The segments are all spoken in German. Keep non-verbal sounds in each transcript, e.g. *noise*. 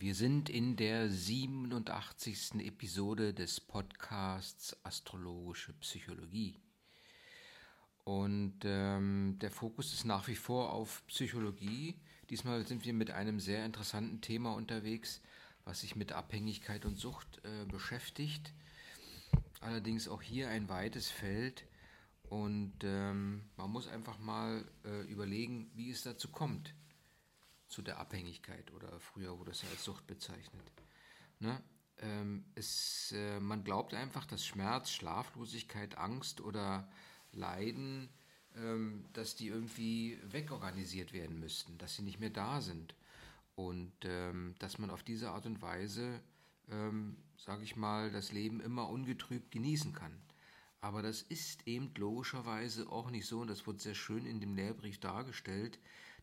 Wir sind in der 87. Episode des Podcasts Astrologische Psychologie. Und ähm, der Fokus ist nach wie vor auf Psychologie. Diesmal sind wir mit einem sehr interessanten Thema unterwegs, was sich mit Abhängigkeit und Sucht äh, beschäftigt. Allerdings auch hier ein weites Feld. Und ähm, man muss einfach mal äh, überlegen, wie es dazu kommt zu der Abhängigkeit oder früher wurde es ja als Sucht bezeichnet. Ne? Ähm, es, äh, man glaubt einfach, dass Schmerz, Schlaflosigkeit, Angst oder Leiden, ähm, dass die irgendwie wegorganisiert werden müssten, dass sie nicht mehr da sind und ähm, dass man auf diese Art und Weise, ähm, sage ich mal, das Leben immer ungetrübt genießen kann. Aber das ist eben logischerweise auch nicht so und das wird sehr schön in dem Lehrbrief dargestellt,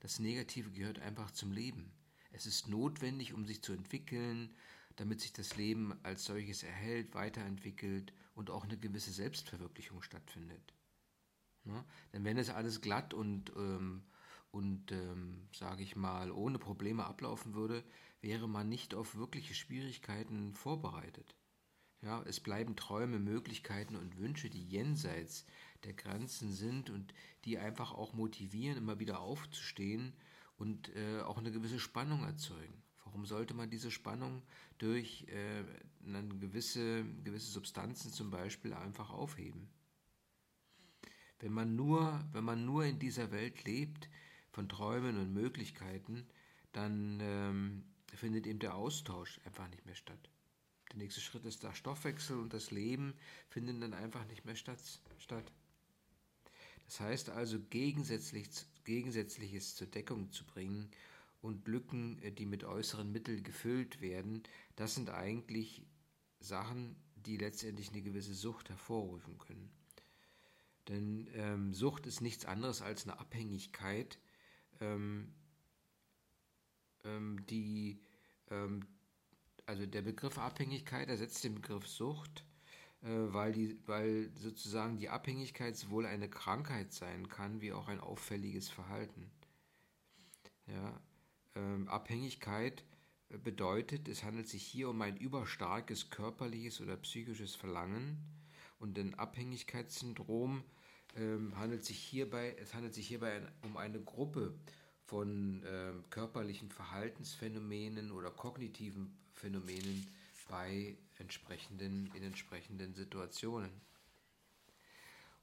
das Negative gehört einfach zum Leben. Es ist notwendig, um sich zu entwickeln, damit sich das Leben als solches erhält, weiterentwickelt und auch eine gewisse Selbstverwirklichung stattfindet. Ja? Denn wenn es alles glatt und, ähm, und ähm, sage ich mal, ohne Probleme ablaufen würde, wäre man nicht auf wirkliche Schwierigkeiten vorbereitet. Ja, es bleiben Träume, Möglichkeiten und Wünsche, die jenseits der Grenzen sind und die einfach auch motivieren, immer wieder aufzustehen und äh, auch eine gewisse Spannung erzeugen. Warum sollte man diese Spannung durch äh, gewisse, gewisse Substanzen zum Beispiel einfach aufheben? Wenn man, nur, wenn man nur in dieser Welt lebt, von Träumen und Möglichkeiten, dann ähm, findet eben der Austausch einfach nicht mehr statt. Der nächste Schritt ist der Stoffwechsel und das Leben finden dann einfach nicht mehr statt. statt. Das heißt also, gegensätzlich, Gegensätzliches zur Deckung zu bringen und Lücken, äh, die mit äußeren Mitteln gefüllt werden, das sind eigentlich Sachen, die letztendlich eine gewisse Sucht hervorrufen können. Denn ähm, Sucht ist nichts anderes als eine Abhängigkeit, ähm, ähm, die, ähm, also der Begriff Abhängigkeit ersetzt den Begriff Sucht weil, die, weil sozusagen die Abhängigkeit sowohl eine Krankheit sein kann, wie auch ein auffälliges Verhalten. Ja, ähm, Abhängigkeit bedeutet, es handelt sich hier um ein überstarkes körperliches oder psychisches Verlangen und ein Abhängigkeitssyndrom ähm, handelt sich hierbei, es handelt sich hierbei um eine Gruppe von äh, körperlichen Verhaltensphänomenen oder kognitiven Phänomenen bei entsprechenden, in entsprechenden Situationen.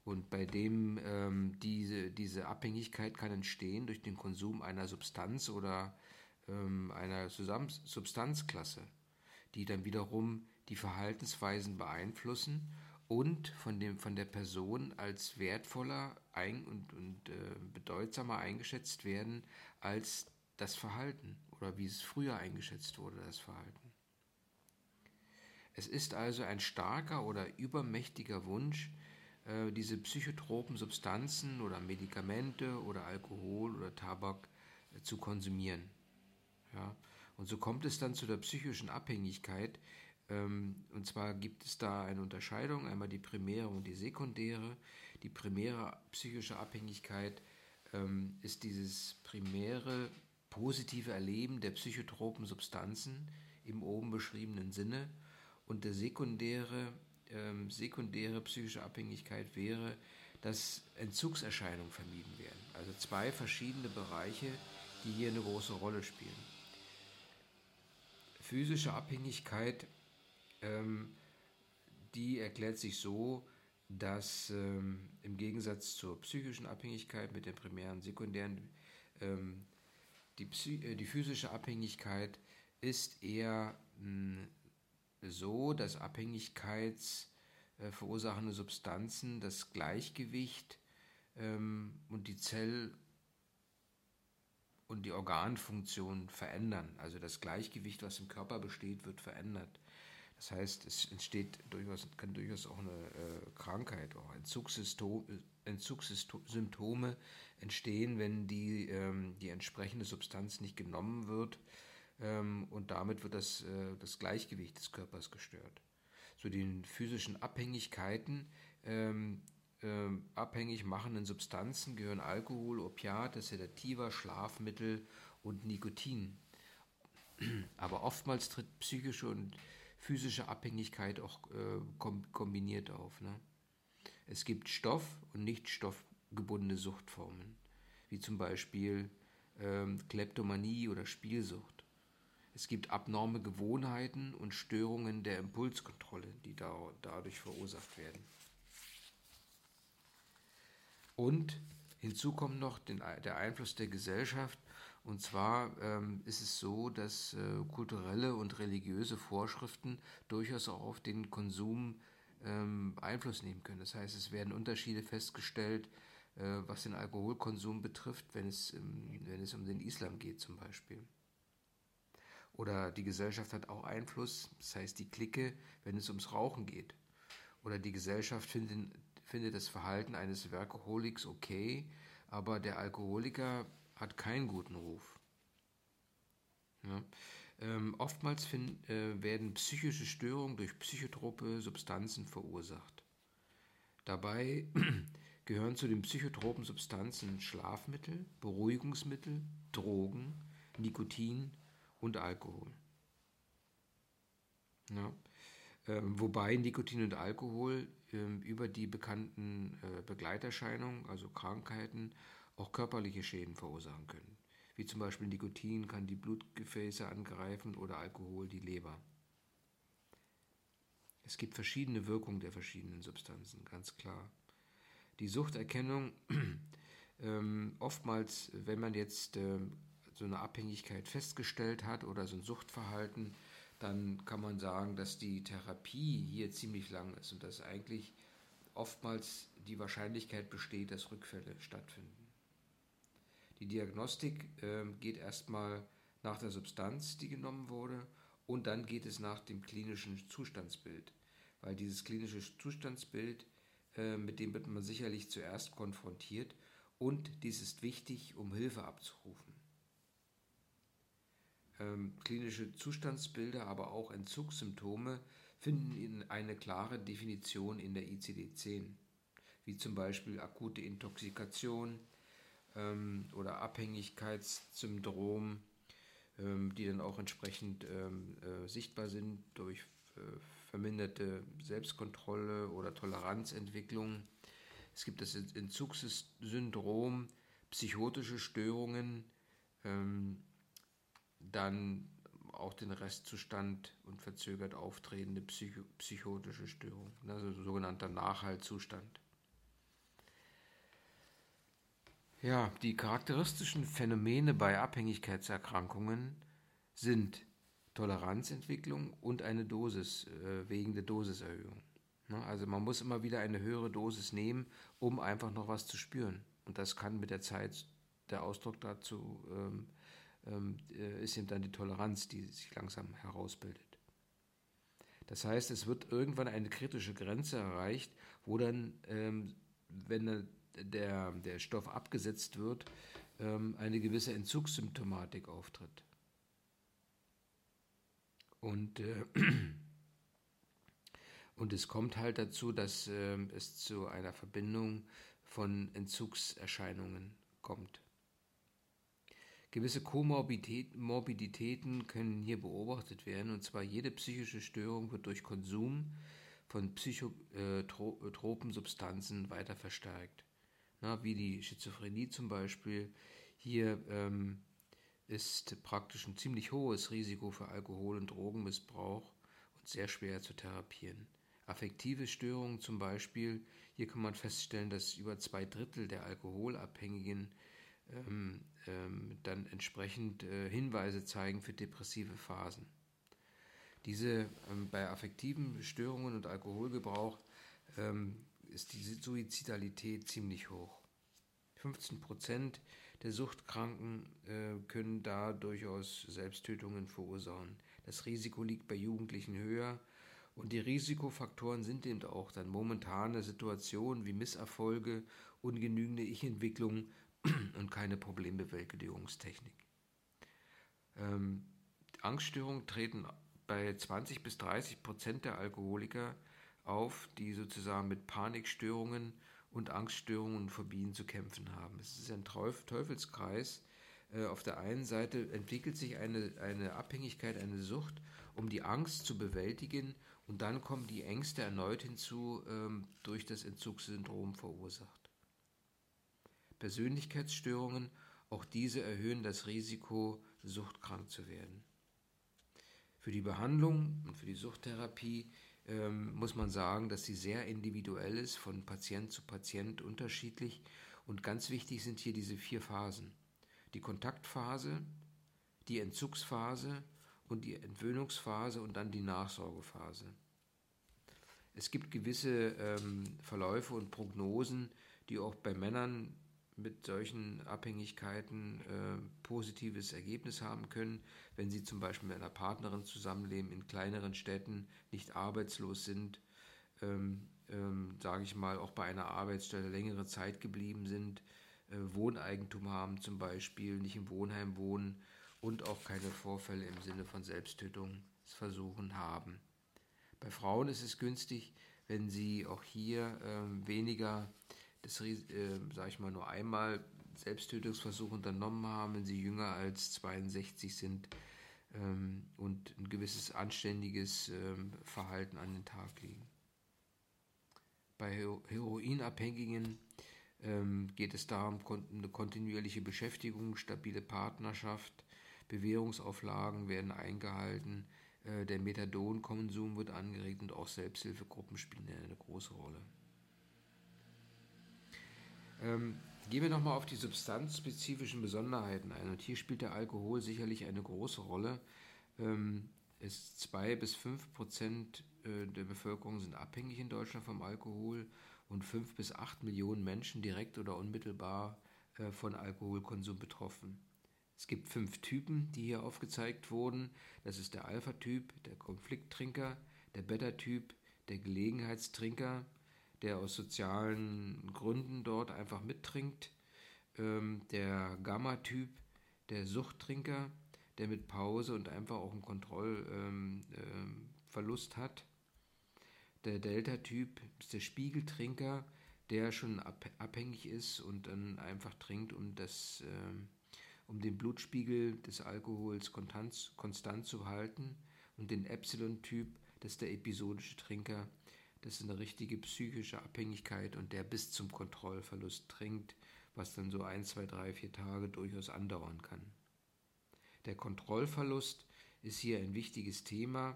Und bei dem ähm, diese, diese Abhängigkeit kann entstehen durch den Konsum einer Substanz oder ähm, einer Substanzklasse, die dann wiederum die Verhaltensweisen beeinflussen und von, dem, von der Person als wertvoller ein und, und äh, bedeutsamer eingeschätzt werden als das Verhalten oder wie es früher eingeschätzt wurde, das Verhalten. Es ist also ein starker oder übermächtiger Wunsch, äh, diese psychotropen Substanzen oder Medikamente oder Alkohol oder Tabak äh, zu konsumieren. Ja? Und so kommt es dann zu der psychischen Abhängigkeit. Ähm, und zwar gibt es da eine Unterscheidung, einmal die primäre und die sekundäre. Die primäre psychische Abhängigkeit ähm, ist dieses primäre positive Erleben der psychotropen Substanzen im oben beschriebenen Sinne und der sekundäre, ähm, sekundäre psychische Abhängigkeit wäre, dass Entzugserscheinungen vermieden werden. Also zwei verschiedene Bereiche, die hier eine große Rolle spielen. Physische Abhängigkeit, ähm, die erklärt sich so, dass ähm, im Gegensatz zur psychischen Abhängigkeit mit den primären, sekundären, ähm, die, äh, die, physische Abhängigkeit ist eher mh, so, dass abhängigkeitsverursachende äh, Substanzen das Gleichgewicht ähm, und die Zell- und die Organfunktion verändern. Also das Gleichgewicht, was im Körper besteht, wird verändert. Das heißt, es entsteht durchaus, kann durchaus auch eine äh, Krankheit, auch Entzugssymptome entstehen, wenn die, ähm, die entsprechende Substanz nicht genommen wird ähm, und damit wird das, äh, das Gleichgewicht des Körpers gestört. Zu den physischen Abhängigkeiten ähm, äh, abhängig machenden Substanzen gehören Alkohol, Opiate, Sedativa, Schlafmittel und Nikotin. Aber oftmals tritt psychische und physische Abhängigkeit auch äh, kombiniert auf. Ne? Es gibt Stoff- und nicht stoffgebundene Suchtformen, wie zum Beispiel ähm, Kleptomanie oder Spielsucht. Es gibt abnorme Gewohnheiten und Störungen der Impulskontrolle, die da, dadurch verursacht werden. Und hinzu kommt noch den, der Einfluss der Gesellschaft. Und zwar ähm, ist es so, dass äh, kulturelle und religiöse Vorschriften durchaus auch auf den Konsum ähm, Einfluss nehmen können. Das heißt, es werden Unterschiede festgestellt, äh, was den Alkoholkonsum betrifft, wenn es, ähm, wenn es um den Islam geht zum Beispiel. Oder die Gesellschaft hat auch Einfluss, das heißt die Clique, wenn es ums Rauchen geht. Oder die Gesellschaft findet, findet das Verhalten eines Workaholics okay, aber der Alkoholiker hat keinen guten Ruf. Ja. Ähm, oftmals find, äh, werden psychische Störungen durch psychotrope Substanzen verursacht. Dabei *clears throat* gehören zu den psychotropen Substanzen Schlafmittel, Beruhigungsmittel, Drogen, Nikotin und Alkohol. Ja. Ähm, wobei Nikotin und Alkohol ähm, über die bekannten äh, Begleiterscheinungen, also Krankheiten, auch körperliche Schäden verursachen können. Wie zum Beispiel Nikotin kann die Blutgefäße angreifen oder Alkohol die Leber. Es gibt verschiedene Wirkungen der verschiedenen Substanzen, ganz klar. Die Suchterkennung, *clears throat* ähm, oftmals, wenn man jetzt äh, so eine Abhängigkeit festgestellt hat oder so ein Suchtverhalten, dann kann man sagen, dass die Therapie hier ziemlich lang ist und dass eigentlich oftmals die Wahrscheinlichkeit besteht, dass Rückfälle stattfinden. Die Diagnostik äh, geht erstmal nach der Substanz, die genommen wurde, und dann geht es nach dem klinischen Zustandsbild, weil dieses klinische Zustandsbild, äh, mit dem wird man sicherlich zuerst konfrontiert und dies ist wichtig, um Hilfe abzurufen. Ähm, klinische Zustandsbilder, aber auch Entzugssymptome finden eine klare Definition in der ICD-10, wie zum Beispiel akute Intoxikation ähm, oder Abhängigkeitssyndrom, ähm, die dann auch entsprechend ähm, äh, sichtbar sind durch äh, verminderte Selbstkontrolle oder Toleranzentwicklung. Es gibt das Entzugssyndrom, psychotische Störungen, ähm, dann auch den Restzustand und verzögert auftretende psycho psychotische Störung, also sogenannter Nachhaltzustand. Ja, die charakteristischen Phänomene bei Abhängigkeitserkrankungen sind Toleranzentwicklung und eine Dosis äh, wegen der Dosiserhöhung. Ne, also man muss immer wieder eine höhere Dosis nehmen, um einfach noch was zu spüren. Und das kann mit der Zeit der Ausdruck dazu ähm, ähm, äh, ist eben dann die Toleranz, die sich langsam herausbildet. Das heißt, es wird irgendwann eine kritische Grenze erreicht, wo dann, ähm, wenn der, der Stoff abgesetzt wird, ähm, eine gewisse Entzugssymptomatik auftritt. Und, äh, *clears throat* und es kommt halt dazu, dass äh, es zu einer Verbindung von Entzugserscheinungen. Gewisse Komorbiditäten können hier beobachtet werden, und zwar jede psychische Störung wird durch Konsum von psychotropen Substanzen weiter verstärkt. Na, wie die Schizophrenie zum Beispiel. Hier ähm, ist praktisch ein ziemlich hohes Risiko für Alkohol- und Drogenmissbrauch und sehr schwer zu therapieren. Affektive Störungen zum Beispiel, hier kann man feststellen, dass über zwei Drittel der Alkoholabhängigen ähm, ähm, dann entsprechend äh, Hinweise zeigen für depressive Phasen. Diese ähm, bei affektiven Störungen und Alkoholgebrauch ähm, ist die Suizidalität ziemlich hoch. 15 Prozent der Suchtkranken äh, können da durchaus Selbsttötungen verursachen. Das Risiko liegt bei Jugendlichen höher und die Risikofaktoren sind eben auch dann momentane Situationen wie Misserfolge, ungenügende Ich-Entwicklung *clears throat* und keine Problembewältigungstechnik. Ähm, Angststörungen treten bei 20 bis 30 Prozent der Alkoholiker auf, die sozusagen mit Panikstörungen und Angststörungen und Phobien zu kämpfen haben. Es ist ein Teufelskreis, Äh, auf der einen Seite entwickelt sich eine, eine Abhängigkeit, eine Sucht, um die Angst zu bewältigen und dann kommen die Ängste erneut hinzu, ähm, durch das Entzugssyndrom verursacht. Persönlichkeitsstörungen, auch diese erhöhen das Risiko, suchtkrank zu werden. Für die Behandlung und für die Suchttherapie ähm, muss man sagen, dass sie sehr individuell ist, von Patient zu Patient unterschiedlich. Und ganz wichtig sind hier diese vier Phasen. Die Kontaktphase, die Entzugsphase und die Entwöhnungsphase und dann die Nachsorgephase. Es gibt gewisse ähm, Verläufe und Prognosen, die auch bei Männern mit solchen Abhängigkeiten äh, positives Ergebnis haben können, wenn sie zum Beispiel mit einer Partnerin zusammenleben, in kleineren Städten, nicht arbeitslos sind, ähm, ähm, sage ich mal, auch bei einer Arbeitsstelle längere Zeit geblieben sind, äh, Wohneigentum haben zum Beispiel, nicht im Wohnheim wohnen und auch keine Vorfälle im Sinne von Selbsttötungsversuchen haben. Bei Frauen ist es günstig, wenn sie auch hier äh, weniger das, äh, sage ich mal, nur einmal Selbsttötungsversuch unternommen haben, wenn sie jünger als 62 sind ähm, und ein gewisses anständiges ähm, Verhalten an den Tag legen. Bei Heroinabhängigen ähm, geht es darum, eine kontinuierliche Beschäftigung, stabile Partnerschaft, Bewährungsauflagen werden eingehalten, äh, der Methadonkonsum wird angeregt und auch Selbsthilfegruppen spielen eine große Rolle. Ähm, gehen wir nochmal auf die substanzspezifischen Besonderheiten ein. Und hier spielt der Alkohol sicherlich eine große Rolle. Ähm, es zwei bis fünf Prozent äh, der Bevölkerung sind abhängig in Deutschland vom Alkohol und fünf bis acht Millionen Menschen direkt oder unmittelbar äh, von Alkoholkonsum betroffen. Es gibt fünf Typen, die hier aufgezeigt wurden. Das ist der Alpha-Typ, der Konflikttrinker, der Beta-Typ, der Gelegenheitstrinker, der aus sozialen Gründen dort einfach mittrinkt, ähm, der Gamma-Typ, der Suchttrinker, der mit Pause und einfach auch einen Kontrollverlust ähm, ähm, hat. Der Delta-Typ ist der Spiegeltrinker, der schon abhängig ist und dann einfach trinkt, um, das, ähm, um den Blutspiegel des Alkohols konstant, konstant zu halten. Und den Epsilon-Typ, das ist der episodische Trinker, das ist eine richtige psychische Abhängigkeit und der bis zum Kontrollverlust trinkt, was dann so ein, zwei, drei, vier Tage durchaus andauern kann. Der Kontrollverlust ist hier ein wichtiges Thema.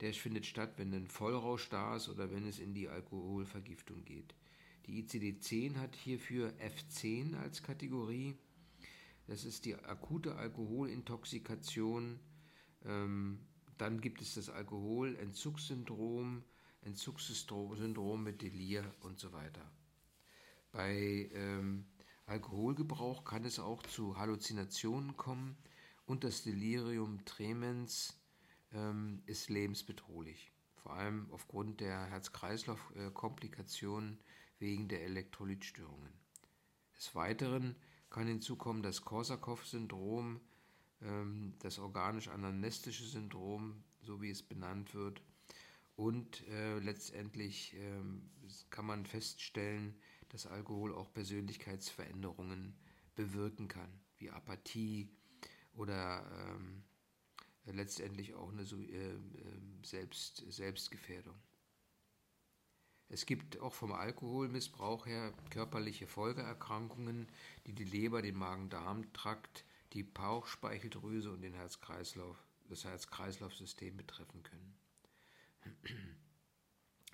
Der findet statt, wenn ein Vollrausch da ist oder wenn es in die Alkoholvergiftung geht. Die ICD-10 hat hierfür F10 als Kategorie. Das ist die akute Alkoholintoxikation. Ähm, dann gibt es das Alkoholentzugssyndrom, Entzugssyndrom mit Delir und so weiter. Bei ähm, Alkoholgebrauch kann es auch zu Halluzinationen kommen und das Delirium tremens ähm, ist lebensbedrohlich, vor allem aufgrund der Herz-Kreislauf-Komplikationen wegen der Elektrolytstörungen. Des Weiteren kann hinzukommen das Korsakow-Syndrom, ähm, das organisch-anamnestische Syndrom, so wie es benannt wird, und äh, letztendlich ähm, kann man feststellen, dass Alkohol auch Persönlichkeitsveränderungen bewirken kann, wie Apathie oder ähm, letztendlich auch eine äh, äh, Selbst, Selbstgefährdung. Es gibt auch vom Alkoholmissbrauch her körperliche Folgeerkrankungen, die die Leber, den Magen-Darm-Trakt, die Bauchspeicheldrüse und den Herz-Kreislauf, das Herz-Kreislauf-System betreffen können.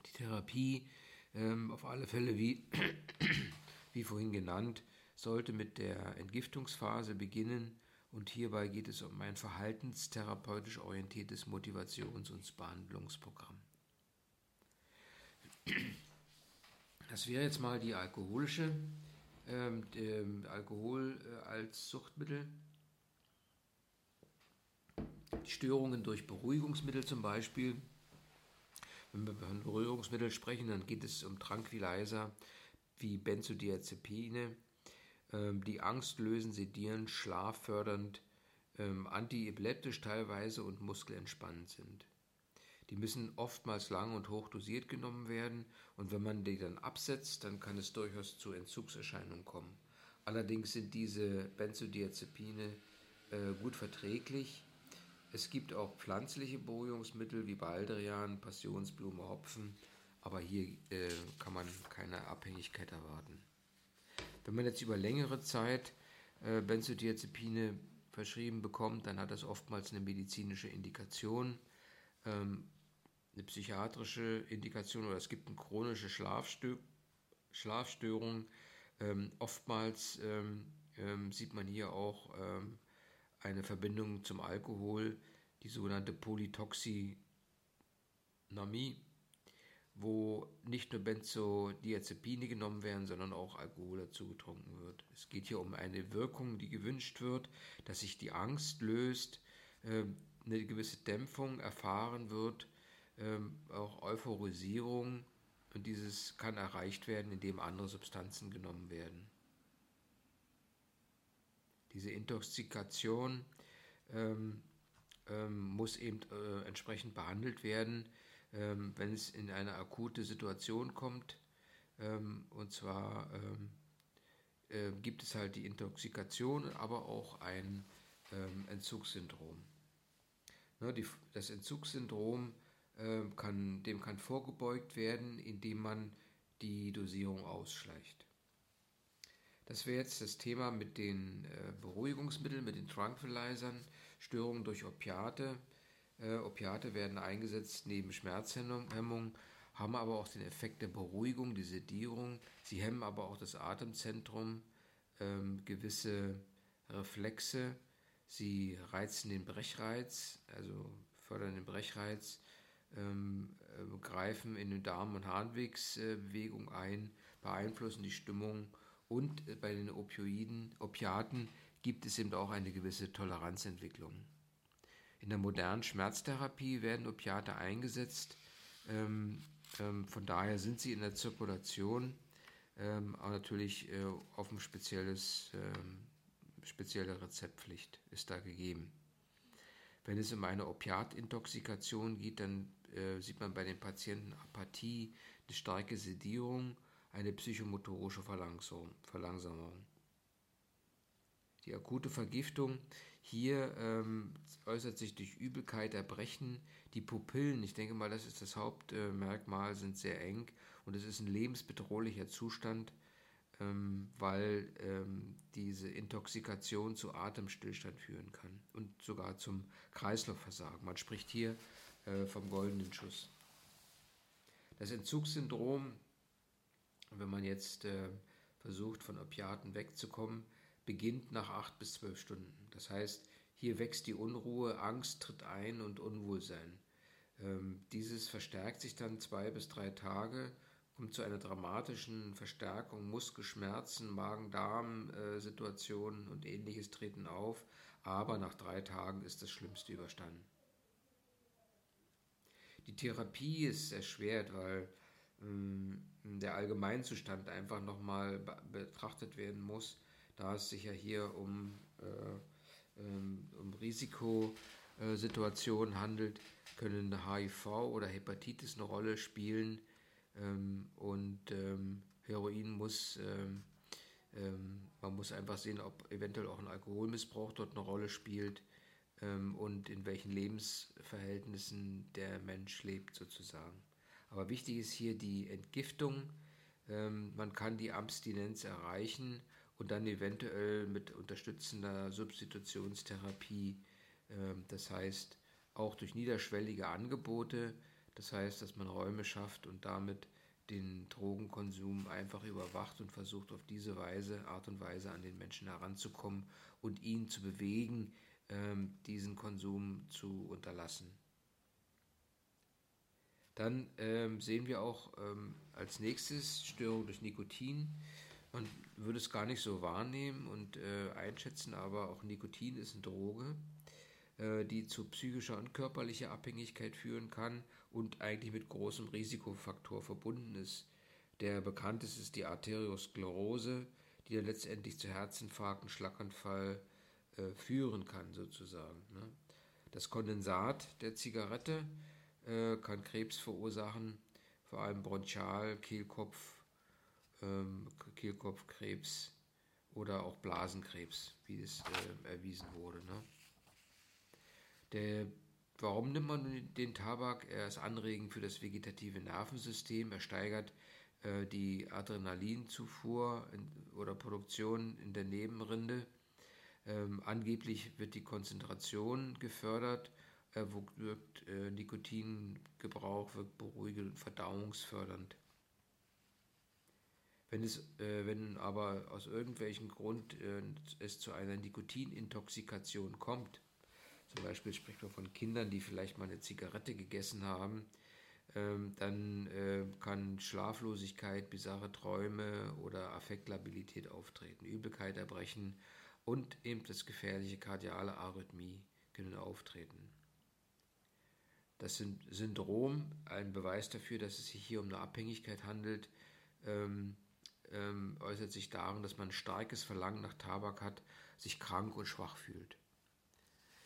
Die Therapie, ähm, auf alle Fälle wie, *clears throat* wie vorhin genannt, sollte mit der Entgiftungsphase beginnen und hierbei geht es um ein verhaltenstherapeutisch orientiertes Motivations- und Behandlungsprogramm. Das wäre jetzt mal die alkoholische, ähm, ähm, Alkohol äh, als Suchtmittel. Störungen durch Beruhigungsmittel zum Beispiel wenn wir von Berührungsmitteln sprechen, dann geht es um Tranquilizer wie Benzodiazepine, ähm, die Angst lösen, sedieren, schlaffördernd, ähm, antiepileptisch teilweise und muskelentspannend sind. Die müssen oftmals lang und hoch dosiert genommen werden und wenn man die dann absetzt, dann kann es durchaus zu Entzugserscheinungen kommen. Allerdings sind diese Benzodiazepine äh, gut verträglich. Es gibt auch pflanzliche Beruhigungsmittel wie Baldrian, Passionsblume, Hopfen, aber hier äh, kann man keine Abhängigkeit erwarten. Wenn man jetzt über längere Zeit äh, Benzodiazepine verschrieben bekommt, dann hat das oftmals eine medizinische Indikation, ähm, eine psychiatrische Indikation oder es gibt eine chronische Schlafstö Schlafstörung. Ähm, oftmals ähm, ähm sieht man hier auch ähm, eine Verbindung zum Alkohol, die sogenannte Polytoxinamie, wo nicht nur Benzodiazepine genommen werden, sondern auch Alkohol dazu getrunken wird. Es geht hier um eine Wirkung, die gewünscht wird, dass sich die Angst löst, ähm, eine gewisse Dämpfung erfahren wird, ähm, auch Euphorisierung und dieses kann erreicht werden, indem andere Substanzen genommen werden. Diese Intoxikation ähm, ähm, muss eben äh, entsprechend behandelt werden, ähm, wenn es in eine akute Situation kommt. Ähm, und zwar ähm, äh, gibt es halt die Intoxikation, aber auch ein ähm, Entzugssyndrom. Ne, die, das Entzugssyndrom äh, kann, dem kann vorgebeugt werden, indem man die Dosierung ausschleicht. Das wäre jetzt das Thema mit den äh, Beruhigungsmitteln, mit den Tranquilizern, Störungen durch Opiate. Äh, Opiate werden eingesetzt neben Schmerzhemmung, haben aber auch den Effekt der Beruhigung, die Sedierung. Sie hemmen aber auch das Atemzentrum, ähm, gewisse Reflexe. Sie reizen den Brechreiz, also fördern den Brechreiz, ähm, äh, greifen in die Darm- und Harnwegsbewegung ein, beeinflussen die Stimmung und äh, bei den Opioiden, Opiaten gibt es eben auch eine gewisse Toleranzentwicklung. In der modernen Schmerztherapie werden Opiate eingesetzt. Ähm, ähm, von daher sind sie in der Zirkulation, ähm, aber natürlich äh, auf ein spezielles, ähm, spezielle Rezeptpflicht ist da gegeben. Wenn es um eine Opiatintoxikation geht, dann äh, sieht man bei den Patienten Apathie, eine starke Sedierung eine psychomotorische Verlangsamung. Die akute Vergiftung hier ähm, äußert sich durch Übelkeit, Erbrechen. Die Pupillen, ich denke mal, das ist das Hauptmerkmal, sind sehr eng und es ist ein lebensbedrohlicher Zustand, ähm, weil ähm, diese Intoxikation zu Atemstillstand führen kann und sogar zum Kreislaufversagen. Man spricht hier äh, vom goldenen Schuss. Das Entzugssyndrom wenn man jetzt äh, versucht, von Opiaten wegzukommen, beginnt nach acht bis zwölf Stunden. Das heißt, hier wächst die Unruhe, Angst tritt ein und Unwohlsein. Ähm, dieses verstärkt sich dann zwei bis drei Tage, kommt zu einer dramatischen Verstärkung, Muskelschmerzen, Magen-Darm-Situationen und ähnliches treten auf, aber nach drei Tagen ist das Schlimmste überstanden. Die Therapie ist erschwert, weil der Allgemeinzustand einfach nochmal betrachtet werden muss, da es sich ja hier um, äh, ähm, um Risikosituationen handelt, können HIV oder Hepatitis eine Rolle spielen ähm, und ähm, Heroin muss, ähm, ähm, man muss einfach sehen, ob eventuell auch ein Alkoholmissbrauch dort eine Rolle spielt ähm, und in welchen Lebensverhältnissen der Mensch lebt sozusagen. Aber wichtig ist hier die Entgiftung. Ähm, man kann die Abstinenz erreichen und dann eventuell mit unterstützender Substitutionstherapie, ähm, das heißt auch durch niederschwellige Angebote, das heißt, dass man Räume schafft und damit den Drogenkonsum einfach überwacht und versucht auf diese Weise, Art und Weise an den Menschen heranzukommen und ihn zu bewegen, ähm, diesen Konsum zu unterlassen. Dann ähm, sehen wir auch ähm, als nächstes Störung durch Nikotin. Man würde es gar nicht so wahrnehmen und äh, einschätzen, aber auch Nikotin ist eine Droge, äh, die zu psychischer und körperlicher Abhängigkeit führen kann und eigentlich mit großem Risikofaktor verbunden ist. Der bekannteste ist die Arteriosklerose, die dann letztendlich zu Herzinfarkt und Schlaganfall äh, führen kann, sozusagen. Ne? Das Kondensat der Zigarette äh, kann Krebs verursachen, vor allem Bronchial, Kehlkopf, ähm, Kehlkopfkrebs oder auch Blasenkrebs, wie es äh, erwiesen wurde. Ne? Der, warum nimmt man den Tabak? Er ist anregend für das vegetative Nervensystem, er steigert äh, die Adrenalinzufuhr in, oder Produktion in der Nebenrinde. Ähm, angeblich wird die Konzentration gefördert, wirkt äh, Nikotingebrauch, wirkt beruhigend und verdauungsfördernd. Wenn, es, äh, wenn aber aus irgendwelchem Grund äh, es zu einer Nikotinintoxikation kommt, zum Beispiel spricht man von Kindern, die vielleicht mal eine Zigarette gegessen haben, ähm, dann äh, kann Schlaflosigkeit, bizarre Träume oder Affektlabilität auftreten, Übelkeit, Erbrechen und eben das gefährliche kardiale Arrhythmie können auftreten. Das Syndrom, ein Beweis dafür, dass es sich hier um eine Abhängigkeit handelt, ähm, ähm, äußert sich darin, dass man ein starkes Verlangen nach Tabak hat, sich krank und schwach fühlt.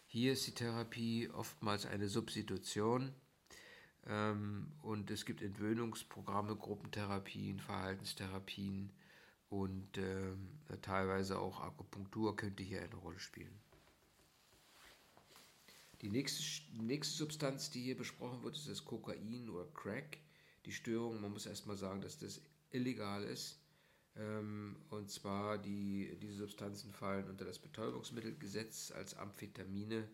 Hier ist die Therapie oftmals eine Substitution ähm, und es gibt Entwöhnungsprogramme, Gruppentherapien, Verhaltenstherapien und äh, teilweise auch Akupunktur könnte hier eine Rolle spielen. Die nächste, nächste Substanz, die hier besprochen wird, ist das Kokain oder Crack. Die Störung, man muss erstmal sagen, dass das illegal ist. Ähm, und zwar, die, diese Substanzen fallen unter das Betäubungsmittelgesetz als Amphetamine.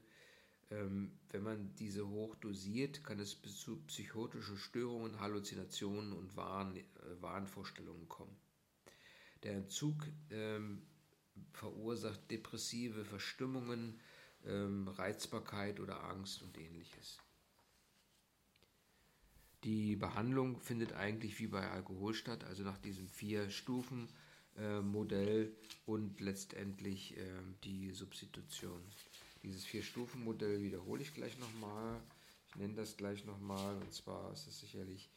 Ähm, wenn man diese hoch dosiert, kann es zu psychotischen Störungen, Halluzinationen und Wahn, äh, Wahnvorstellungen kommen. Der Entzug ähm, verursacht depressive Verstimmungen, ähm, Reizbarkeit oder Angst und ähnliches. Die Behandlung findet eigentlich wie bei Alkohol statt, also nach diesem Vier-Stufen-Modell äh, und letztendlich äh, die Substitution. Dieses Vier-Stufen-Modell wiederhole ich gleich nochmal. Ich nenne das gleich nochmal und zwar ist es sicherlich,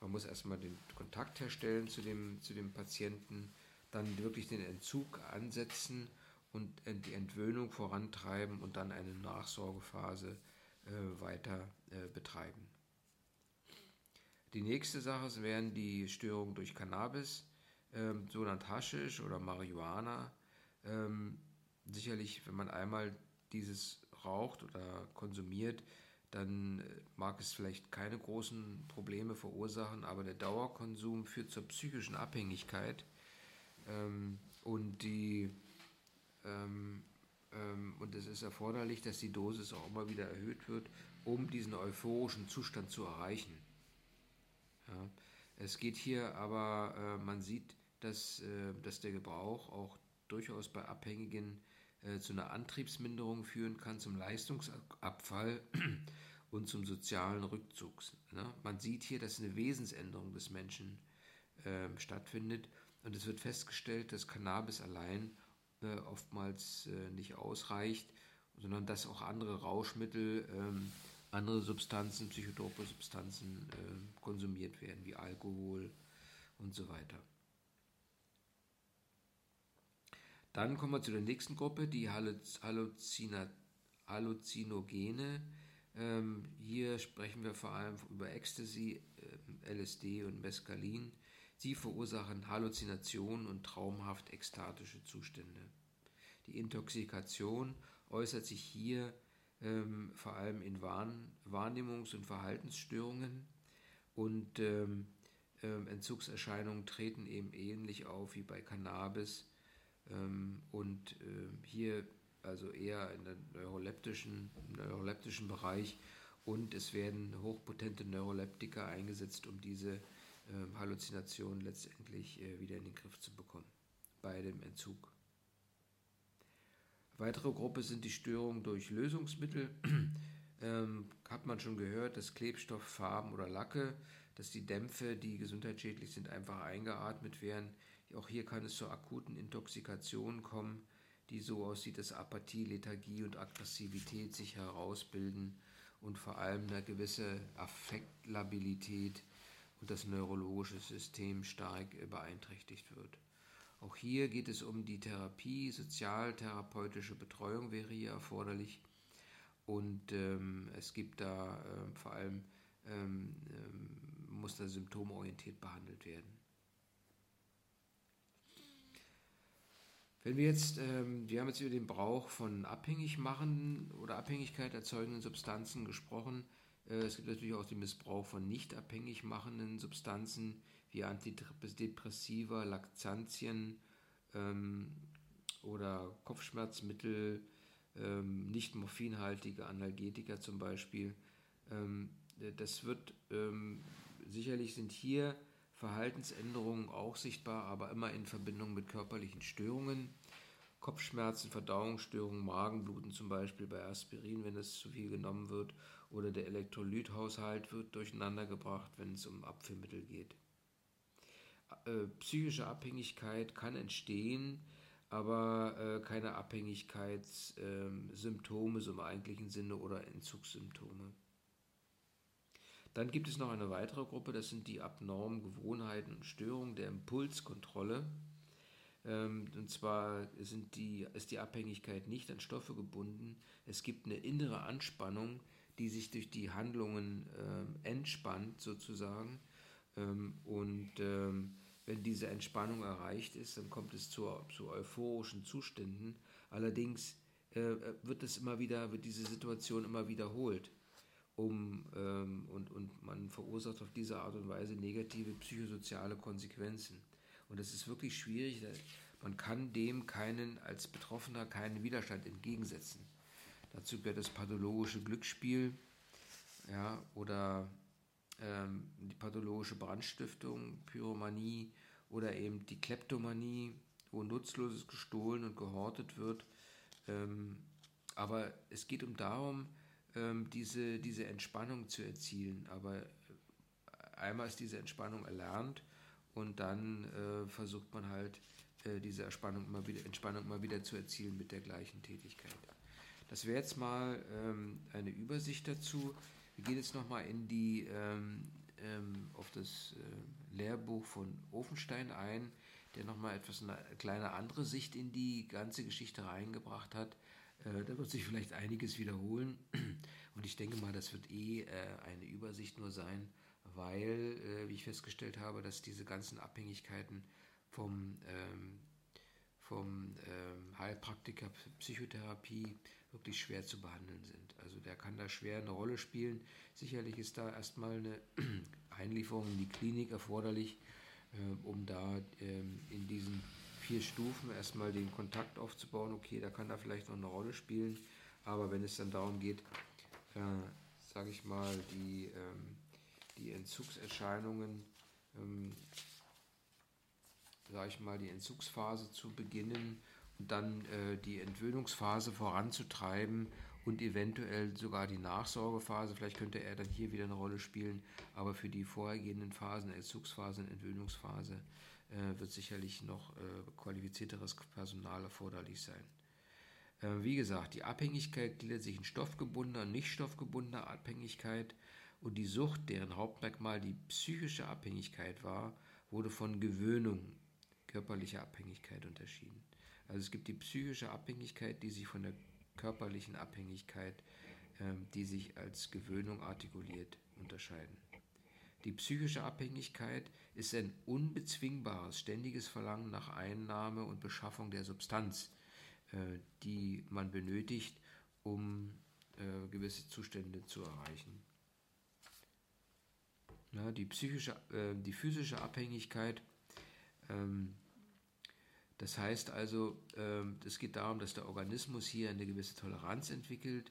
man muss erstmal den Kontakt herstellen zu dem, zu dem Patienten, dann wirklich den Entzug ansetzen und die Entwöhnung vorantreiben und dann eine Nachsorgephase äh, weiter äh, betreiben. Die nächste Sache wären die Störungen durch Cannabis, ähm, sogenannt Haschisch oder Marihuana. Ähm, sicherlich, wenn man einmal dieses raucht oder konsumiert, dann äh, mag es vielleicht keine großen Probleme verursachen, aber der Dauerkonsum führt zur psychischen Abhängigkeit ähm, und die ähm, ähm, und es ist erforderlich, dass die Dosis auch immer wieder erhöht wird, um diesen euphorischen Zustand zu erreichen. Ja. Es geht hier aber, äh, man sieht, dass, äh, dass der Gebrauch auch durchaus bei Abhängigen äh, zu einer Antriebsminderung führen kann, zum Leistungsabfall *clears throat* und zum sozialen Rückzug. Ne? Man sieht hier, dass eine Wesensänderung des Menschen ähm, stattfindet und es wird festgestellt, dass Cannabis allein äh, oftmals äh, nicht ausreicht, sondern dass auch andere Rauschmittel ähm, andere Substanzen, psychotrope Substanzen äh, konsumiert werden, wie Alkohol und so weiter. Dann kommen wir zu der nächsten Gruppe, die Halluzinogene. Ähm, hier sprechen wir vor allem über Ecstasy, äh, LSD und Mescalin. Sie verursachen Halluzinationen und traumhaft ekstatische Zustände. Die Intoxikation äußert sich hier ähm, vor allem in Wahrn Wahrnehmungs- und Verhaltensstörungen. Und ähm, ähm, Entzugserscheinungen treten eben ähnlich auf wie bei Cannabis. Ähm, und äh, hier also eher in den neuroleptischen, neuroleptischen Bereich. Und es werden hochpotente Neuroleptika eingesetzt, um diese äh, Halluzinationen letztendlich äh, wieder in den Griff zu bekommen bei dem Entzug. Weitere Gruppe sind die Störungen durch Lösungsmittel. *clears throat* ähm, hat man schon gehört, dass Klebstoff, Farben oder Lacke, dass die Dämpfe, die gesundheitsschädlich sind, einfach eingeatmet werden. Auch hier kann es zu akuten Intoxikationen kommen, die so aussieht, dass Apathie, Lethargie und Aggressivität sich herausbilden und vor allem eine gewisse Affektlabilität und das neurologische System stark beeinträchtigt wird. Auch hier geht es um die Therapie, sozialtherapeutische Betreuung wäre hier erforderlich. Und ähm, es gibt da äh, vor allem, ähm, ähm, muss da symptomorientiert behandelt werden. Wenn wir jetzt, ähm, wir haben jetzt über den Brauch von abhängig machenden oder Abhängigkeit erzeugenden Substanzen gesprochen. Äh, es gibt natürlich auch den Missbrauch von nicht abhängig machenden Substanzen wie Antidepressiva, Laktantien ähm, oder Kopfschmerzmittel, ähm, nicht morphinhaltige Analgetika zum Beispiel. Ähm, das wird ähm, sicherlich sind hier Verhaltensänderungen auch sichtbar, aber immer in Verbindung mit körperlichen Störungen. Kopfschmerzen, Verdauungsstörungen, Magenbluten zum Beispiel bei Aspirin, wenn es zu viel genommen wird, oder der Elektrolythaushalt wird durcheinandergebracht, wenn es um Abführmittel geht. Äh, psychische Abhängigkeit kann entstehen, aber äh, keine Abhängigkeitssymptome äh, so im eigentlichen Sinne oder Entzugssymptome. Dann gibt es noch eine weitere Gruppe, das sind die abnormen Gewohnheiten und Störungen der Impulskontrolle. Ähm, und zwar sind die, ist die Abhängigkeit nicht an Stoffe gebunden. Es gibt eine innere Anspannung, die sich durch die Handlungen äh, entspannt sozusagen. Ähm, und ähm, wenn diese Entspannung erreicht ist, dann kommt es zu, zu euphorischen Zuständen. Allerdings äh, wird es immer wieder, wird diese Situation immer wiederholt um, ähm, und, und man verursacht auf diese Art und Weise negative psychosoziale Konsequenzen. Und das ist wirklich schwierig. Man kann dem keinen, als Betroffener keinen Widerstand entgegensetzen. Dazu gehört das pathologische Glücksspiel ja, oder ähm, die pathologische Brandstiftung, Pyromanie oder eben die Kleptomanie, wo Nutzloses gestohlen und gehortet wird. Ähm, aber es geht um darum, ähm, diese, diese Entspannung zu erzielen. Aber äh, einmal ist diese Entspannung erlernt und dann äh, versucht man halt, äh, diese Entspannung immer, wieder, Entspannung immer wieder zu erzielen mit der gleichen Tätigkeit. Das wäre jetzt mal ähm, eine Übersicht dazu. Wir gehen jetzt nochmal in die, ähm, ähm, auf das äh, Lehrbuch von Ofenstein ein, der nochmal etwas eine kleine andere Sicht in die ganze Geschichte reingebracht hat. Äh, da wird sich vielleicht einiges wiederholen. Und ich denke mal, das wird eh äh, eine Übersicht nur sein, weil, äh, wie ich festgestellt habe, dass diese ganzen Abhängigkeiten vom, ähm, vom ähm, Heilpraktiker Psychotherapie wirklich schwer zu behandeln sind. Also der kann da schwer eine Rolle spielen. Sicherlich ist da erstmal eine *clears throat* Einlieferung in die Klinik erforderlich, um da ähm, in diesen vier Stufen erstmal den Kontakt aufzubauen. Okay, da kann er vielleicht noch eine Rolle spielen, aber wenn es dann darum geht, äh, sage ich mal, die, ähm, die Entzugserscheinungen, ähm, sage ich mal, die Entzugsphase zu beginnen und dann äh, die Entwöhnungsphase voranzutreiben und eventuell sogar die Nachsorgephase. Vielleicht könnte er dann hier wieder eine Rolle spielen, aber für die vorhergehenden Phasen, Entzugsphase und Entwöhnungsphase, äh, wird sicherlich noch äh, qualifizierteres Personal erforderlich sein. Äh, wie gesagt, die Abhängigkeit gliedert sich in stoffgebundener und nicht stoffgebundener Abhängigkeit und die Sucht, deren Hauptmerkmal die psychische Abhängigkeit war, wurde von Gewöhnung, körperlicher Abhängigkeit unterschieden. Also es gibt die psychische Abhängigkeit, die sich von der körperlichen Abhängigkeit, ähm, die sich als Gewöhnung artikuliert, unterscheiden. Die psychische Abhängigkeit ist ein unbezwingbares, ständiges Verlangen nach Einnahme und Beschaffung der Substanz, äh, die man benötigt, um äh, gewisse Zustände zu erreichen. Die, psychische, äh, die physische Abhängigkeit, ähm, das heißt also, ähm, es geht darum, dass der Organismus hier eine gewisse Toleranz entwickelt,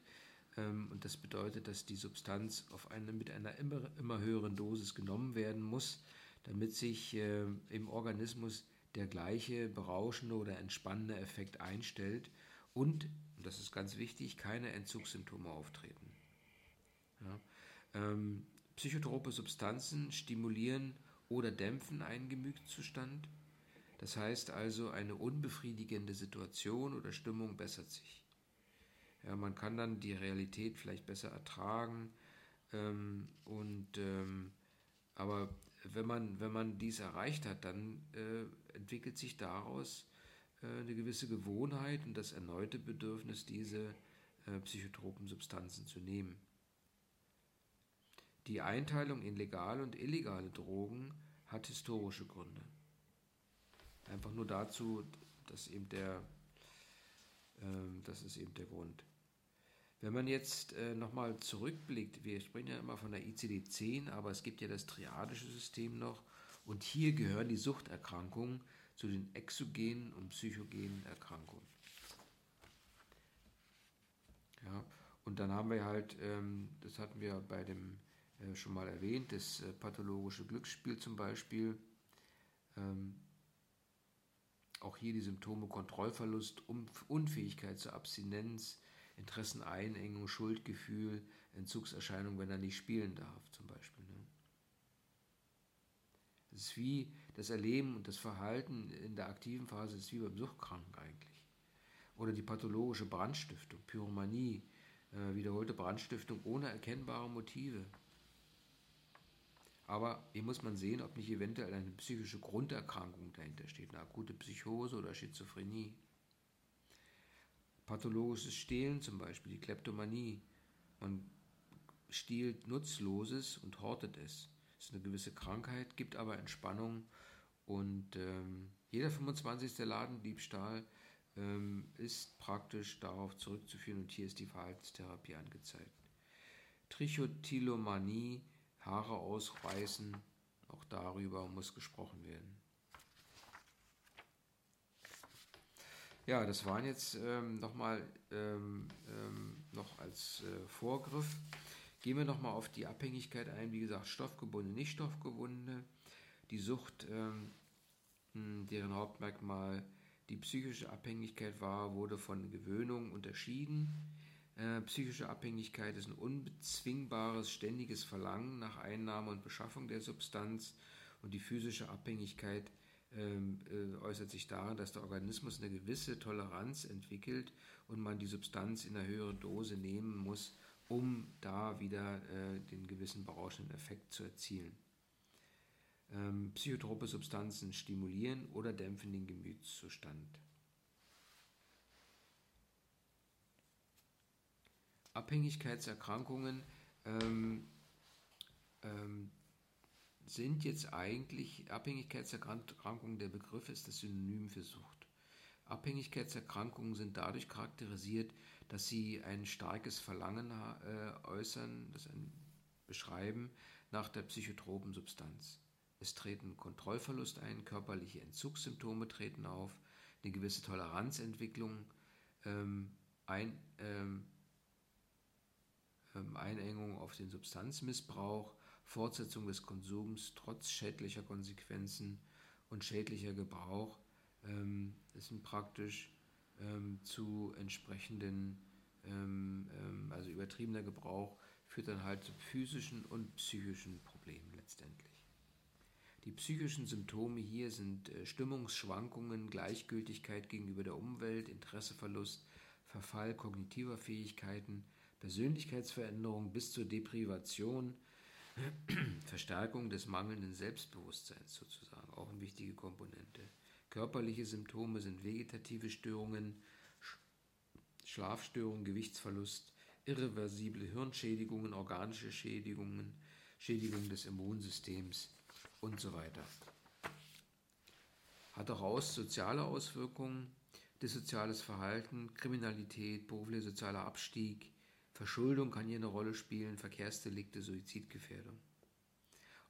ähm, und das bedeutet, dass die Substanz auf eine, mit einer immer, immer höheren Dosis genommen werden muss, damit sich äh, im Organismus der gleiche berauschende oder entspannende Effekt einstellt und, und das ist ganz wichtig, keine Entzugssymptome auftreten. Ja, ähm, psychotrope Substanzen stimulieren oder dämpfen einen Gemütszustand. Das heißt also, eine unbefriedigende Situation oder Stimmung bessert sich. Ja, man kann dann die Realität vielleicht besser ertragen. Ähm, und ähm, aber wenn man, wenn man dies erreicht hat, dann äh, entwickelt sich daraus äh, eine gewisse Gewohnheit und das erneute Bedürfnis, diese äh, psychotropen Substanzen zu nehmen. Die Einteilung in legale und illegale Drogen hat historische Gründe. Einfach nur dazu, Das ist eben der, ähm, das ist eben der Grund. Wenn man jetzt äh, nochmal zurückblickt, wir sprechen ja immer von der ICD-10, aber es gibt ja das triadische System noch und hier gehören die Suchterkrankungen zu den exogenen und psychogenen Erkrankungen. Ja, und dann haben wir halt, ähm, das hatten wir bei dem äh, schon mal erwähnt, das äh, pathologische Glücksspiel zum Beispiel. Ähm, auch hier die Symptome Kontrollverlust, Unfähigkeit zur Abstinenz, Interesseneinengung, Schuldgefühl, Entzugserscheinung, wenn er nicht spielen darf zum Beispiel. Ne? Das ist wie das Erleben und das Verhalten in der aktiven Phase ist wie beim Suchtkranken eigentlich. Oder die pathologische Brandstiftung, Pyromanie, äh, wiederholte Brandstiftung ohne erkennbare Motive. Aber hier muss man sehen, ob nicht eventuell eine psychische Grunderkrankung dahinter steht, eine akute Psychose oder Schizophrenie. Pathologisches Stehlen zum Beispiel, die Kleptomanie. Man stiehlt Nutzloses und hortet es. Das ist eine gewisse Krankheit, gibt aber Entspannung und ähm, jeder 25. Ladendiebstahl ähm, ist praktisch darauf zurückzuführen und hier ist die Verhaltenstherapie angezeigt. Trichotillomanie, Haare ausreißen, auch darüber muss gesprochen werden. Ja, das waren jetzt ähm, nochmal ähm, ähm, noch als äh, Vorgriff. Gehen wir nochmal auf die Abhängigkeit ein. Wie gesagt, stoffgebundene, nicht stoffgebundene. Die Sucht, ähm, hm, deren Hauptmerkmal die psychische Abhängigkeit war, wurde von Gewöhnung unterschieden. Äh, psychische Abhängigkeit ist ein unbezwingbares, ständiges Verlangen nach Einnahme und Beschaffung der Substanz und die physische Abhängigkeit ähm, äh, äußert sich darin, dass der Organismus eine gewisse Toleranz entwickelt und man die Substanz in einer höheren Dose nehmen muss, um da wieder äh, den gewissen berauschenden Effekt zu erzielen. Ähm, psychotrope Substanzen stimulieren oder dämpfen den Gemütszustand. Abhängigkeitserkrankungen ähm, ähm, sind jetzt eigentlich Abhängigkeitserkrankungen, der Begriff ist das Synonym für Sucht. Abhängigkeitserkrankungen sind dadurch charakterisiert, dass sie ein starkes Verlangen äh, äußern, das ein, beschreiben nach der psychotropen Substanz. Es treten Kontrollverlust ein, körperliche Entzugssymptome treten auf, eine gewisse Toleranzentwicklung, ähm, ein, ähm, Einengung auf den Substanzmissbrauch, Fortsetzung des Konsums trotz schädlicher Konsequenzen und schädlicher Gebrauch ähm, sind praktisch ähm, zu entsprechenden, ähm, ähm, also übertriebener Gebrauch führt dann halt zu physischen und psychischen Problemen letztendlich. Die psychischen Symptome hier sind äh, Stimmungsschwankungen, Gleichgültigkeit gegenüber der Umwelt, Interesseverlust, Verfall kognitiver Fähigkeiten, Persönlichkeitsveränderung bis zur Deprivation, *clears throat* Verstärkung des mangelnden Selbstbewusstseins sozusagen, auch eine wichtige Komponente. Körperliche Symptome sind vegetative Störungen, Schlafstörungen, Gewichtsverlust, irreversible Hirnschädigungen, organische Schädigungen, Schädigung des Immunsystems und so weiter. Hat auch aus soziale Auswirkungen, dissoziales Verhalten, Kriminalität, beruflicher sozialer Abstieg, Verschuldung kann hier eine Rolle spielen, Verkehrsdelikte, Suizidgefährdung.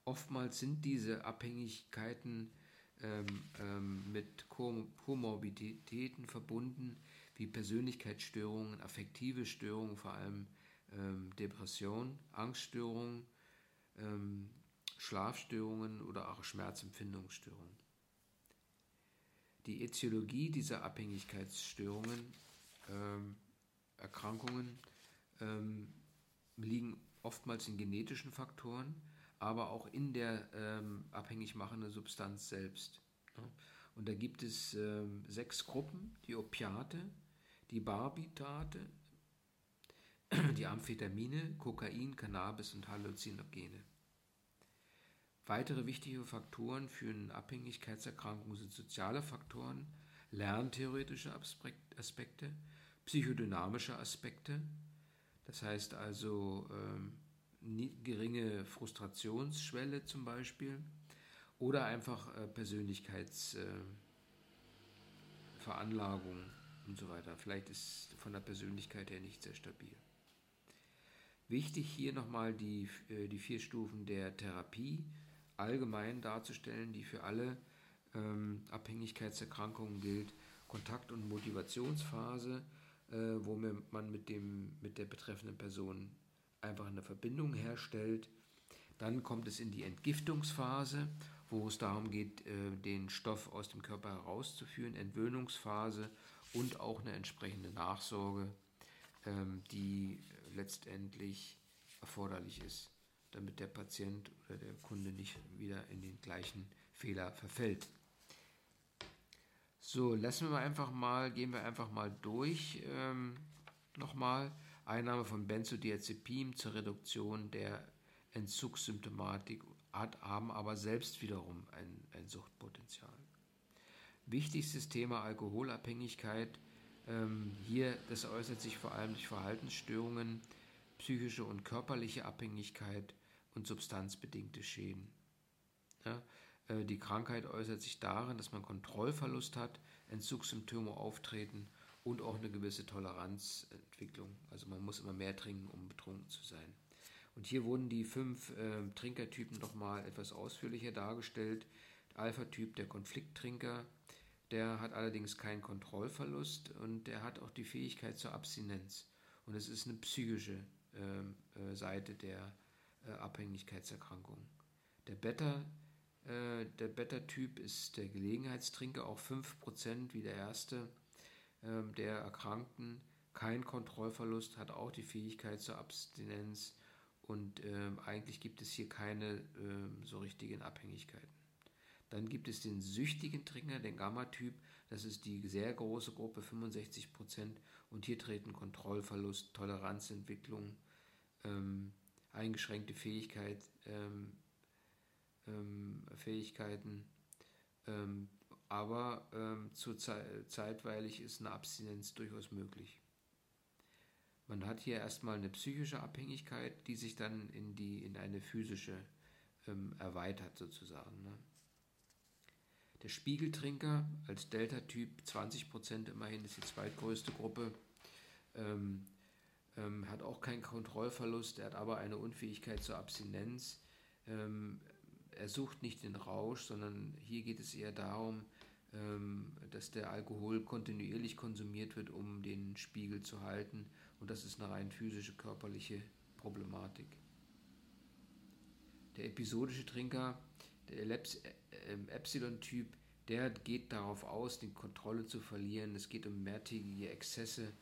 Oftmals sind diese Abhängigkeiten ähm, ähm, mit Komorbiditäten verbunden, wie Persönlichkeitsstörungen, affektive Störungen, vor allem ähm, Depression, Angststörungen, ähm, Schlafstörungen oder auch Schmerzempfindungsstörungen. Die Ätiologie dieser Abhängigkeitsstörungen, ähm, Erkrankungen, ähm, liegen oftmals in genetischen Faktoren, aber auch in der ähm, abhängig machenden Substanz selbst. Ne? Und da gibt es ähm, sechs Gruppen, die Opiate, die Barbitate, *clears throat* die Amphetamine, Kokain, Cannabis und Halluzinogene. Weitere wichtige Faktoren für eine Abhängigkeitserkrankung sind soziale Faktoren, lerntheoretische Aspekte, psychodynamische Aspekte, das heißt also ähm, geringe Frustrationsschwelle zum Beispiel oder einfach äh, Persönlichkeitsveränderungen Veranlagung und so weiter. Vielleicht ist von der Persönlichkeit her nicht sehr stabil. Wichtig hier nochmal die, äh, die vier Stufen der Therapie allgemein darzustellen, die für alle ähm, Abhängigkeitserkrankungen gilt. Kontakt- und Motivationsphase, äh, wo man mit, dem, mit der betreffenden Person einfach eine Verbindung herstellt. Dann kommt es in die Entgiftungsphase, wo es darum geht, äh, den Stoff aus dem Körper herauszuführen, Entwöhnungsphase und auch eine entsprechende Nachsorge, ähm, die letztendlich erforderlich ist, damit der Patient oder der Kunde nicht wieder in den gleichen Fehler verfällt. So, lassen wir einfach mal, gehen wir einfach mal durch. Ähm, Nochmal, Einnahme von Benzodiazepin zur Reduktion der Entzugssymptomatik hat, haben aber selbst wiederum ein, ein Suchtpotenzial. Wichtigstes Thema Alkoholabhängigkeit. Ähm, hier, das äußert sich vor allem durch Verhaltensstörungen, psychische und körperliche Abhängigkeit und substanzbedingte Schäden. Ja, die Krankheit äußert sich darin, dass man Kontrollverlust hat, Entzugssymptome auftreten und auch eine gewisse Toleranzentwicklung. Also man muss immer mehr trinken, um betrunken zu sein. Und hier wurden die fünf äh, Trinkertypen nochmal etwas ausführlicher dargestellt. Alpha-Typ, der Konflikttrinker, der hat allerdings keinen Kontrollverlust und der hat auch die Fähigkeit zur Abstinenz. Und es ist eine psychische ähm, äh, Seite der äh, Abhängigkeitserkrankung. Der Beta, äh, der Beta-Typ ist der Gelegenheitstrinker, auch 5% wie der erste ähm, der Erkrankten. Kein Kontrollverlust, hat auch die Fähigkeit zur Abstinenz und ähm, eigentlich gibt es hier keine ähm, so richtigen Abhängigkeiten. Dann gibt es den süchtigen Trinker, den Gamma-Typ. Das ist die sehr große Gruppe, 65 Prozent. Und hier treten Kontrollverlust, Toleranzentwicklung, ähm, eingeschränkte Fähigkeit, ähm, ähm, Fähigkeiten. Ähm, aber zu Ze zeitweilig ist eine Abstinenz durchaus möglich. Man hat hier erstmal eine psychische Abhängigkeit, die sich dann in, die, in eine physische ähm, erweitert sozusagen. Ne? Der Spiegeltrinker als Delta-Typ, 20% immerhin, ist die zweitgrößte Gruppe, ähm, ähm, hat auch keinen Kontrollverlust, er hat aber eine Unfähigkeit zur Abstinenz. Ähm, er sucht nicht den Rausch, sondern hier geht es eher darum, ähm, dass der Alkohol kontinuierlich konsumiert wird, um den Spiegel zu halten und das ist eine rein physische, körperliche Problematik. Der episodische Trinker, der äh, Epsilon-Typ, der geht darauf aus, die Kontrolle zu verlieren. Es geht um mehrtägige Exzesse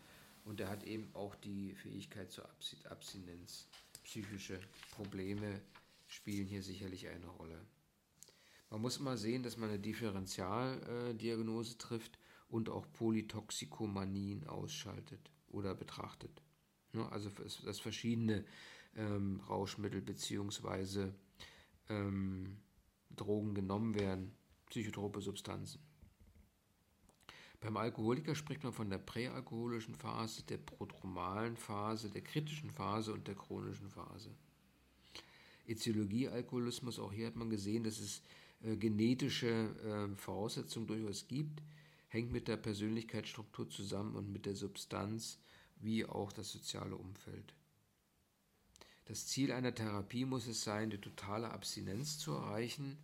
und er hat eben auch die Fähigkeit zur Abstinenz. Psychische Probleme spielen hier sicherlich eine Rolle. Man muss immer sehen, dass man eine Differentialdiagnose trifft und auch Polytoxikomanien ausschaltet oder betrachtet. Ne? Also dass verschiedene ähm, Rauschmittel bzw. Ähm, Drogen genommen werden, psychotrope Substanzen. Beim Alkoholiker spricht man von der präalkoholischen Phase, der prodromalen Phase, der kritischen Phase und der chronischen Phase. Äthiologie-Alkoholismus, auch hier hat man gesehen, dass es äh, genetische äh, Voraussetzungen durchaus gibt hängt mit der Persönlichkeitsstruktur zusammen und mit der Substanz wie auch das soziale Umfeld. Das Ziel einer Therapie muss es sein, die totale Abstinenz zu erreichen,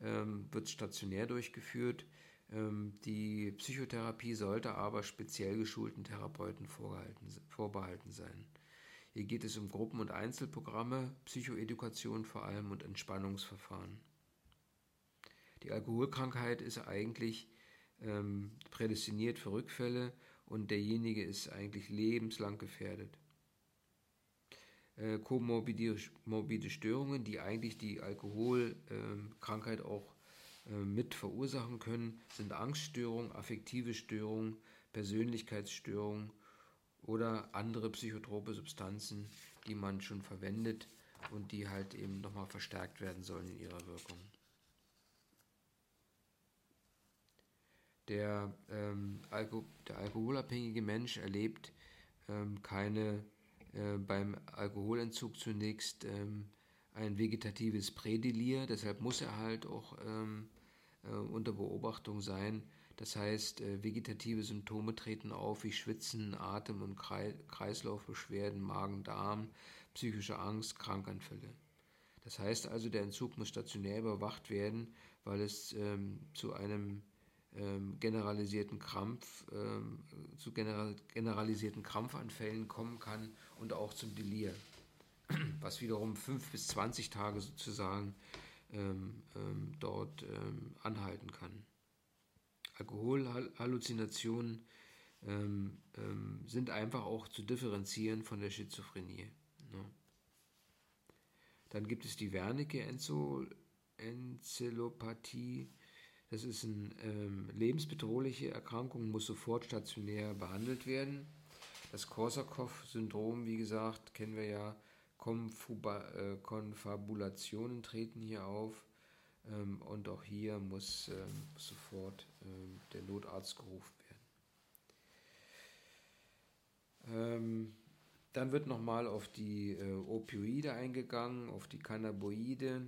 ähm, wird stationär durchgeführt. Ähm, die Psychotherapie sollte aber speziell geschulten Therapeuten vorbehalten sein. Hier geht es um Gruppen- und Einzelprogramme, Psychoedukation vor allem und Entspannungsverfahren. Die Alkoholkrankheit ist eigentlich ähm, prädestiniert für Rückfälle und derjenige ist eigentlich lebenslang gefährdet. Äh, komorbide Störungen, die eigentlich die Alkoholkrankheit ähm, auch äh, mit verursachen können, sind Angststörungen, affektive Störungen, Persönlichkeitsstörungen oder andere psychotrope Substanzen, die man schon verwendet und die halt eben nochmal verstärkt werden sollen in ihrer Wirkung. Der, ähm, Alko der alkoholabhängige Mensch erlebt ähm, keine äh, beim Alkoholentzug zunächst ähm, ein vegetatives Prädelir, deshalb muss er halt auch ähm, äh, unter Beobachtung sein. Das heißt, äh, vegetative Symptome treten auf wie Schwitzen, Atem- und Kreislaufbeschwerden, Magen-Darm, psychische Angst, Krankanfälle. Das heißt also, der Entzug muss stationär überwacht werden, weil es ähm, zu einem ähm, generalisierten Krampf, ähm, zu general, generalisierten Krampfanfällen kommen kann und auch zum Delir, *clears throat* was wiederum fünf bis zwanzig Tage sozusagen ähm, ähm, dort ähm, anhalten kann. Alkoholhalluzinationen ähm, ähm, sind einfach auch zu differenzieren von der Schizophrenie. Ne? Dann gibt es die Wernicke Enzelopathie. Das ist eine ähm, lebensbedrohliche Erkrankung, muss sofort stationär behandelt werden. Das Korsakow-Syndrom, wie gesagt, kennen wir ja. Äh, Konfabulationen treten hier auf. Ähm, und auch hier muss ähm, sofort ähm, der Notarzt gerufen werden. dann wird nochmal auf die äh, Opioide eingegangen, auf die Cannabinoide,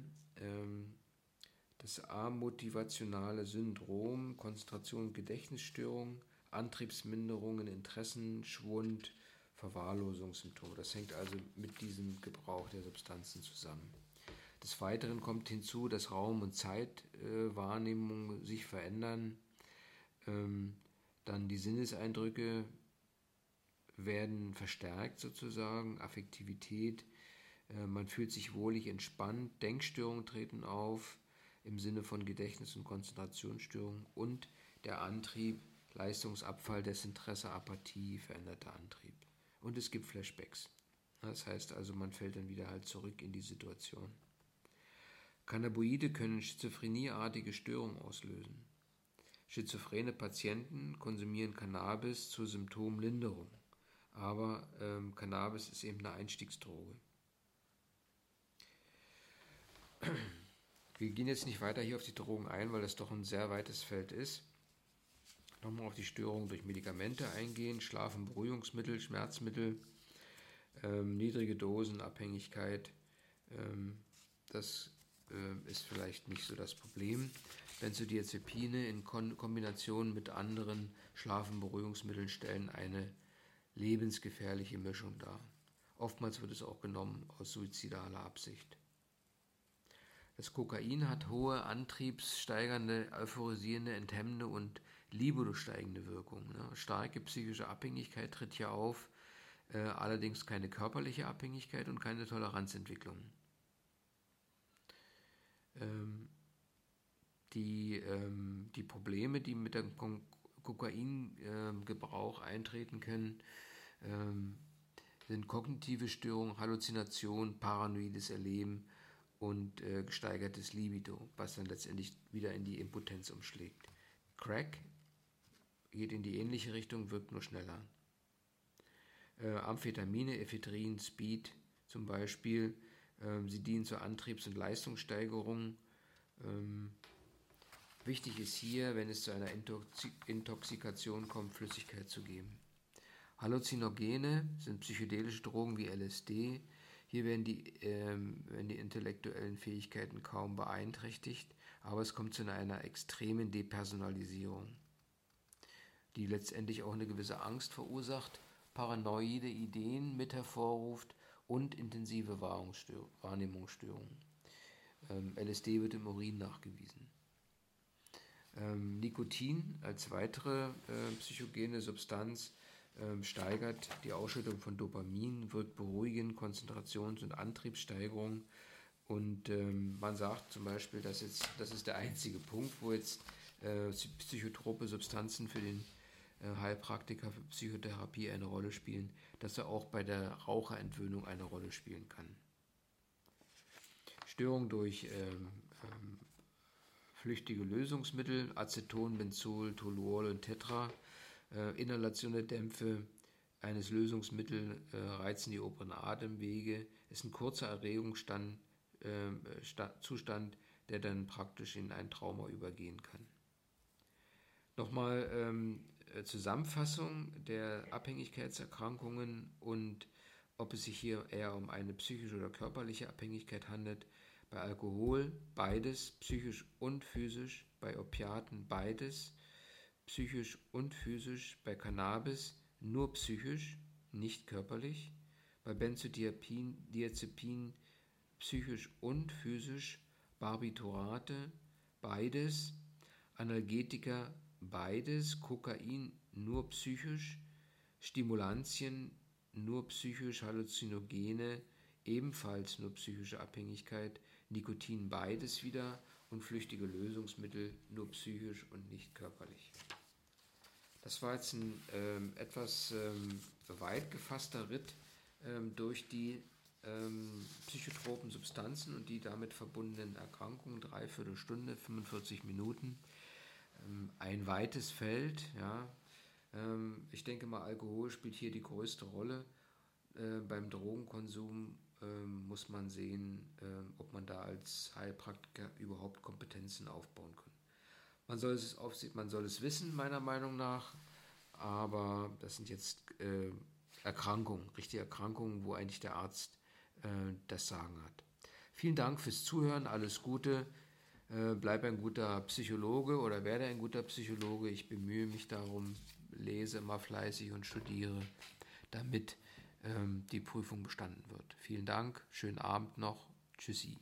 das amotivationale Syndrom, Konzentration und Gedächtnisstörung, Antriebsminderungen, Interessenschwund, Verwahrlosungssymptome. Das hängt also mit diesem Gebrauch der Substanzen zusammen. Des Weiteren kommt hinzu, dass Raum- und Zeitwahrnehmung äh, sich verändern. Ähm, dann die Sinneseindrücke werden verstärkt sozusagen, Affektivität, äh, man fühlt sich wohlig entspannt, Denkstörungen treten auf im Sinne von Gedächtnis- und Konzentrationsstörungen und der Antrieb, Leistungsabfall, Desinteresse, Apathie, veränderter Antrieb. Und es gibt Flashbacks. Das heißt also, man fällt dann wieder halt zurück in die Situation. Cannabinoide können schizophrenieartige Störungen auslösen. Schizophrene Patienten konsumieren Cannabis zur Symptomlinderung, aber ähm, Cannabis ist eben eine Einstiegsdroge. Wir gehen jetzt nicht weiter hier auf die Drogen ein, weil das doch ein sehr weites Feld ist. Nochmal auf die Störungen durch Medikamente eingehen, Schlaf- und Beruhigungsmittel, Schmerzmittel, ähm, niedrige Dosen, Abhängigkeit. Ähm, das äh, ist vielleicht nicht so das Problem. Benzodiazepine in Kon Kombination mit anderen Schlaf- und Beruhigungsmitteln stellen eine lebensgefährliche Mischung dar. Oftmals wird es auch genommen aus suizidaler Absicht. Das Kokain hat hohe antriebssteigernde, euphorisierende, enthemmende und libido steigende Wirkung. Ne? Starke psychische Abhängigkeit tritt hier auf, äh, allerdings keine körperliche Abhängigkeit und keine Toleranzentwicklung. Ähm, die, ähm, die Probleme, die mit dem Kokaingebrauch äh, eintreten können, ähm, sind kognitive Störungen, Halluzination, paranoides Erleben und äh, gesteigertes Libido, was dann letztendlich wieder in die Impotenz umschlägt. Crack geht in die ähnliche Richtung, wirkt nur schneller. Äh, Amphetamine, Ephedrin, Speed zum Beispiel ähm, sie dienen zur Antriebs- und Leistungssteigerung. Ähm, wichtig ist hier, wenn es zu einer Intoxikation kommt, Flüssigkeit zu geben. Halluzinogene sind psychedelische Drogen wie LSD. Hier werden die, ähm, werden die intellektuellen Fähigkeiten kaum beeinträchtigt, aber es kommt zu einer extremen Depersonalisierung, die letztendlich auch eine gewisse Angst verursacht, paranoide Ideen mit hervorruft und intensive Wahrnehmungsstörungen. Ähm, LSD wird im Urin nachgewiesen. Ähm, Nikotin als weitere äh, psychogene Substanz äh, steigert die Ausschüttung von Dopamin, wirkt beruhigend, Konzentrations- und Antriebssteigerung. Und ähm, man sagt zum Beispiel, dass jetzt, das ist der einzige Punkt, wo jetzt äh, psychotrope Substanzen für den Heilpraktiker für Psychotherapie eine Rolle spielen, dass er auch bei der Raucherentwöhnung eine Rolle spielen kann. Störung durch ähm, ähm, flüchtige Lösungsmittel, Aceton, Benzol, Toluol und Tetra, äh, Inhalation der Dämpfe eines Lösungsmittels äh, reizen die oberen Atemwege, ist ein kurzer Erregungszustand, äh, der dann praktisch in ein Trauma übergehen kann. Nochmal ähm, äh, Zusammenfassung der Abhängigkeitserkrankungen und ob es sich hier eher um eine psychische oder körperliche Abhängigkeit handelt. Bei Alkohol beides, psychisch und physisch, bei Opiaten beides. psychisch und physisch, bei Cannabis nur psychisch, nicht körperlich, bei Benzodiazepin psychisch und physisch, Barbiturate beides, Analgetika beides, Kokain nur psychisch, Stimulantien nur psychisch, Halluzinogene ebenfalls nur psychische Abhängigkeit, Nikotin beides wieder und flüchtige Lösungsmittel nur psychisch und nicht körperlich. Das war jetzt ein ähm, etwas ähm, weit gefasster Ritt ähm, durch die ähm, psychotropen Substanzen und die damit verbundenen Erkrankungen, dreiviertel Stunde, 45 Minuten. Ähm, ein weites Feld, ja. Ähm, ich denke mal, Alkohol spielt hier die größte Rolle. Äh, beim Drogenkonsum ähm, muss man sehen, ob man da als Heilpraktiker überhaupt Kompetenzen aufbauen kann. Man soll es, auf, man soll es wissen, meiner Meinung nach, aber das sind jetzt äh, Erkrankungen, richtige Erkrankungen, wo eigentlich der Arzt äh, das Sagen hat. Vielen Dank fürs Zuhören, alles Gute. Äh, bleib ein guter Psychologe oder werde ein guter Psychologe. Ich bemühe mich darum, lese immer fleißig und studiere, damit ähm, die Prüfung bestanden wird. Vielen Dank, schönen Abend noch. Tschüssi.